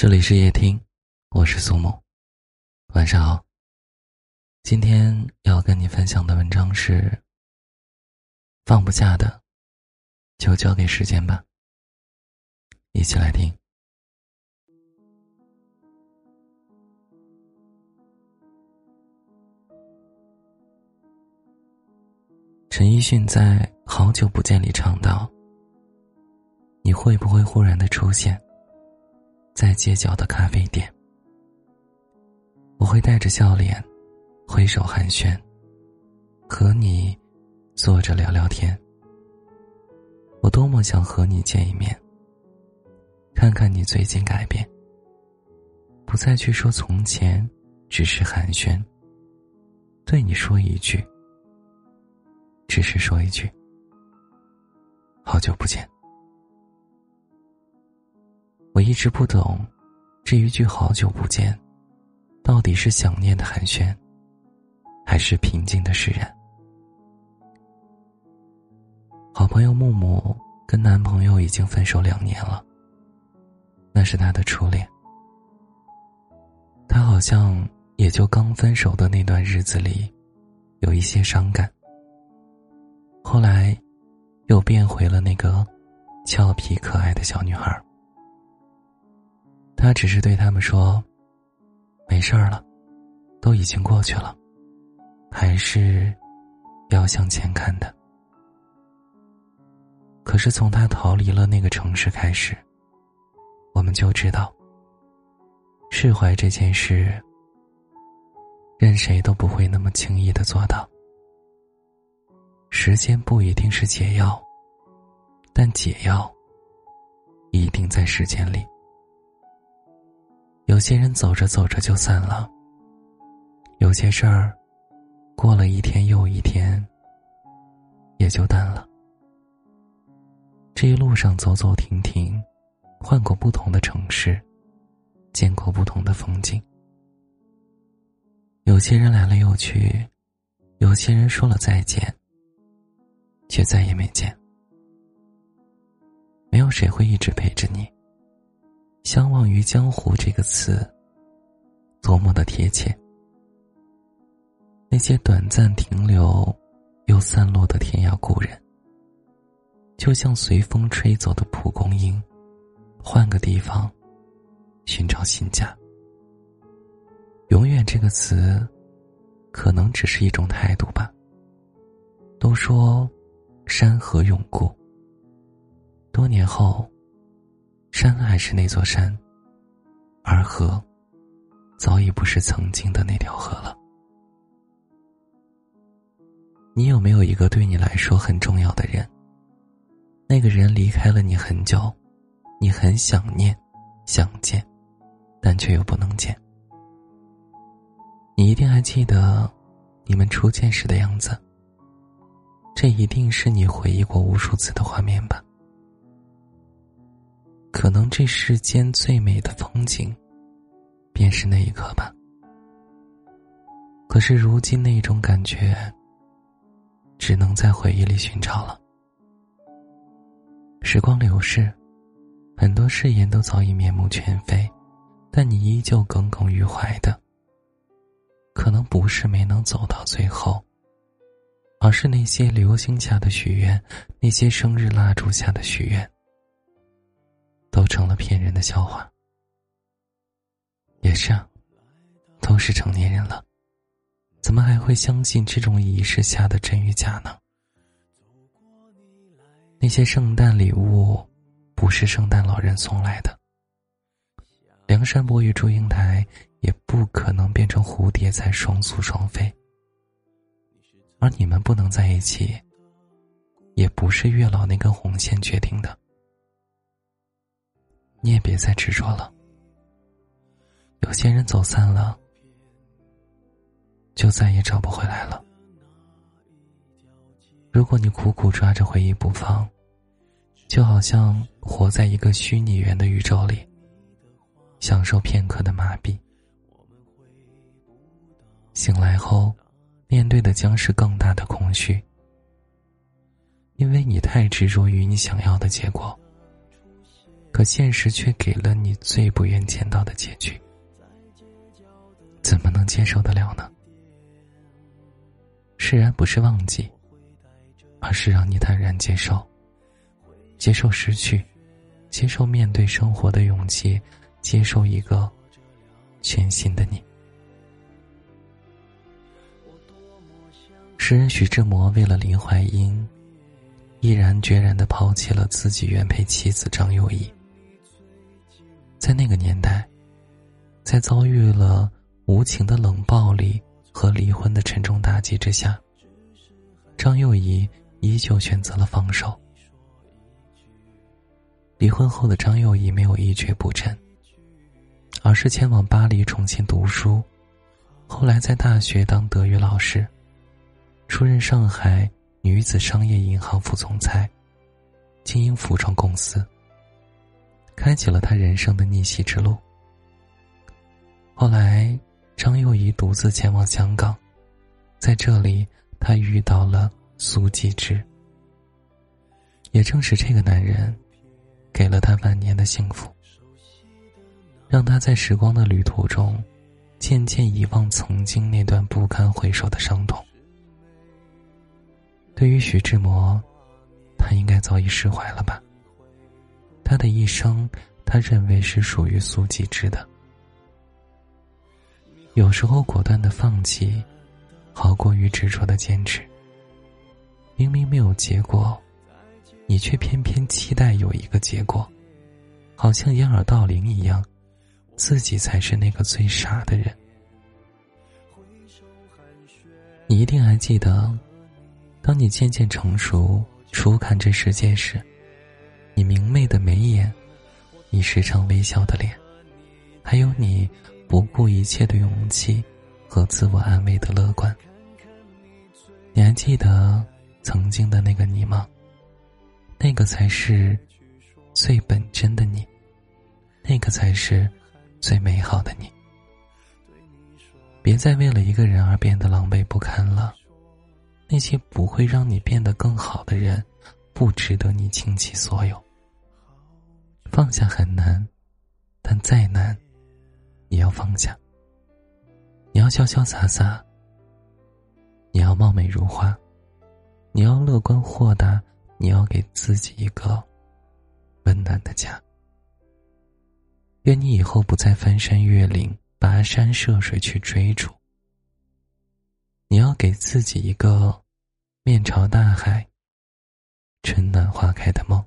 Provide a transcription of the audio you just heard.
这里是夜听，我是苏木，晚上好。今天要跟你分享的文章是：放不下的，就交给时间吧。一起来听。陈奕迅在《好久不见》里唱道：“你会不会忽然的出现？”在街角的咖啡店，我会带着笑脸，挥手寒暄，和你坐着聊聊天。我多么想和你见一面，看看你最近改变，不再去说从前，只是寒暄。对你说一句，只是说一句，好久不见。我一直不懂，这一句“好久不见”，到底是想念的寒暄，还是平静的释然？好朋友木木跟男朋友已经分手两年了，那是他的初恋。他好像也就刚分手的那段日子里，有一些伤感。后来，又变回了那个俏皮可爱的小女孩。他只是对他们说：“没事儿了，都已经过去了，还是要向前看的。”可是从他逃离了那个城市开始，我们就知道，释怀这件事，任谁都不会那么轻易的做到。时间不一定是解药，但解药一定在时间里。有些人走着走着就散了，有些事儿，过了一天又一天，也就淡了。这一路上走走停停，换过不同的城市，见过不同的风景。有些人来了又去，有些人说了再见，却再也没见。没有谁会一直陪着你。相忘于江湖这个词，多么的贴切。那些短暂停留又散落的天涯故人，就像随风吹走的蒲公英，换个地方寻找新家。永远这个词，可能只是一种态度吧。都说山河永固，多年后。山还是那座山，而河，早已不是曾经的那条河了。你有没有一个对你来说很重要的人？那个人离开了你很久，你很想念、想见，但却又不能见。你一定还记得你们初见时的样子。这一定是你回忆过无数次的画面吧。可能这世间最美的风景，便是那一刻吧。可是如今那种感觉，只能在回忆里寻找了。时光流逝，很多誓言都早已面目全非，但你依旧耿耿于怀的，可能不是没能走到最后，而是那些流星下的许愿，那些生日蜡烛下的许愿。都成了骗人的笑话。也是啊，都是成年人了，怎么还会相信这种仪式下的真与假呢？那些圣诞礼物，不是圣诞老人送来的。梁山伯与祝英台也不可能变成蝴蝶才双宿双飞。而你们不能在一起，也不是月老那根红线决定的。你也别再执着了。有些人走散了，就再也找不回来了。如果你苦苦抓着回忆不放，就好像活在一个虚拟元的宇宙里，享受片刻的麻痹。醒来后，面对的将是更大的空虚，因为你太执着于你想要的结果。可现实却给了你最不愿见到的结局，怎么能接受得了呢？释然不是忘记，而是让你坦然接受，接受失去，接受面对生活的勇气，接受一个全新的你。诗人徐志摩为了林徽因，毅然决然的抛弃了自己原配妻子张幼仪。在那个年代，在遭遇了无情的冷暴力和离婚的沉重打击之下，张幼仪依旧选择了放手。离婚后的张幼仪没有一蹶不振，而是前往巴黎重新读书，后来在大学当德语老师。出任上海女子商业银行副总裁，经营服装公司，开启了他人生的逆袭之路。后来，张幼仪独自前往香港，在这里，她遇到了苏纪之。也正是这个男人，给了她晚年的幸福，让她在时光的旅途中，渐渐遗忘曾经那段不堪回首的伤痛。对于徐志摩，他应该早已释怀了吧。他的一生，他认为是属于苏纪之的。有时候，果断的放弃，好过于执着的坚持。明明没有结果，你却偏偏期待有一个结果，好像掩耳盗铃一样，自己才是那个最傻的人。你一定还记得。当你渐渐成熟，初看这世界时，你明媚的眉眼，你时常微笑的脸，还有你不顾一切的勇气和自我安慰的乐观。你还记得曾经的那个你吗？那个才是最本真的你，那个才是最美好的你。别再为了一个人而变得狼狈不堪了。那些不会让你变得更好的人，不值得你倾其所有。放下很难，但再难，也要放下。你要潇潇洒洒，你要貌美如花，你要乐观豁达，你要给自己一个温暖的家。愿你以后不再翻山越岭、跋山涉水去追逐。你要给自己一个面朝大海、春暖花开的梦。